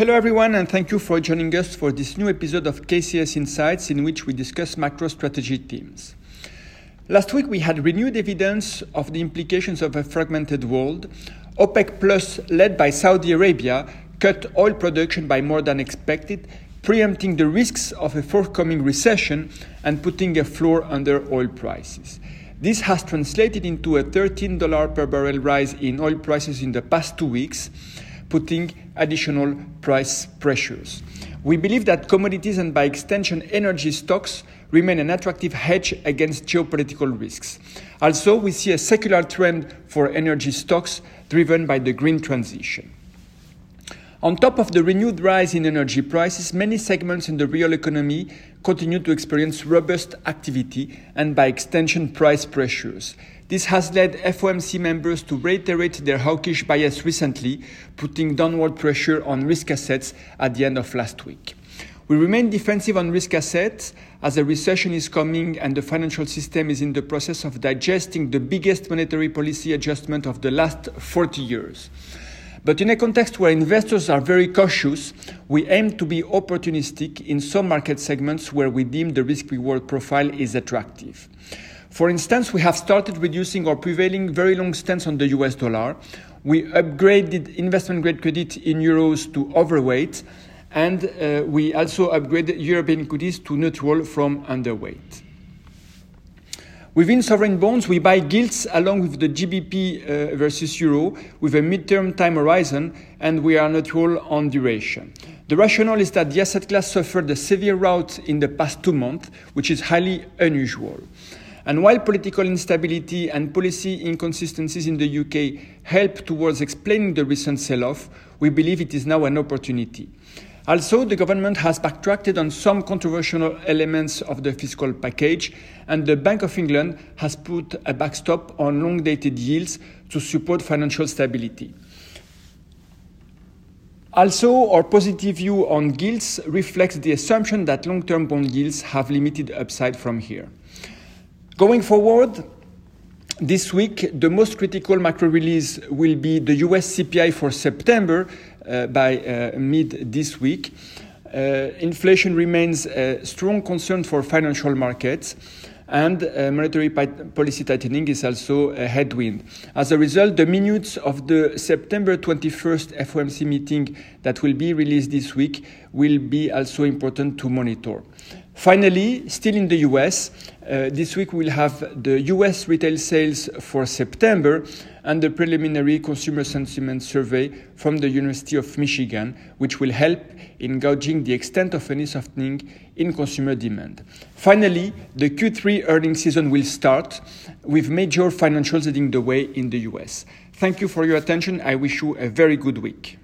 Hello, everyone, and thank you for joining us for this new episode of KCS Insights, in which we discuss macro strategy themes. Last week, we had renewed evidence of the implications of a fragmented world. OPEC Plus, led by Saudi Arabia, cut oil production by more than expected, preempting the risks of a forthcoming recession and putting a floor under oil prices. This has translated into a $13 per barrel rise in oil prices in the past two weeks putting additional price pressures. We believe that commodities and by extension energy stocks remain an attractive hedge against geopolitical risks. Also, we see a secular trend for energy stocks driven by the green transition. On top of the renewed rise in energy prices, many segments in the real economy continue to experience robust activity and, by extension, price pressures. This has led FOMC members to reiterate their hawkish bias recently, putting downward pressure on risk assets at the end of last week. We remain defensive on risk assets as a recession is coming and the financial system is in the process of digesting the biggest monetary policy adjustment of the last 40 years. But in a context where investors are very cautious, we aim to be opportunistic in some market segments where we deem the risk reward profile is attractive. For instance, we have started reducing our prevailing very long stance on the US dollar. We upgraded investment grade credit in euros to overweight, and uh, we also upgraded European equities to neutral from underweight. Within sovereign bonds, we buy gilts along with the GBP uh, versus euro with a midterm time horizon, and we are neutral on duration. The rationale is that the asset class suffered a severe rout in the past two months, which is highly unusual. And while political instability and policy inconsistencies in the UK help towards explaining the recent sell off, we believe it is now an opportunity. Also, the government has backtracked on some controversial elements of the fiscal package, and the Bank of England has put a backstop on long dated yields to support financial stability. Also, our positive view on yields reflects the assumption that long term bond yields have limited upside from here. Going forward, this week, the most critical macro release will be the US CPI for September uh, by uh, mid this week. Uh, inflation remains a strong concern for financial markets and uh, monetary policy tightening is also a headwind. As a result, the minutes of the September 21st FOMC meeting that will be released this week will be also important to monitor. Finally, still in the US, uh, this week we'll have the US retail sales for September and the preliminary consumer sentiment survey from the University of Michigan, which will help in gauging the extent of any softening in consumer demand. Finally, the Q3 earnings season will start with major financials leading the way in the US. Thank you for your attention. I wish you a very good week.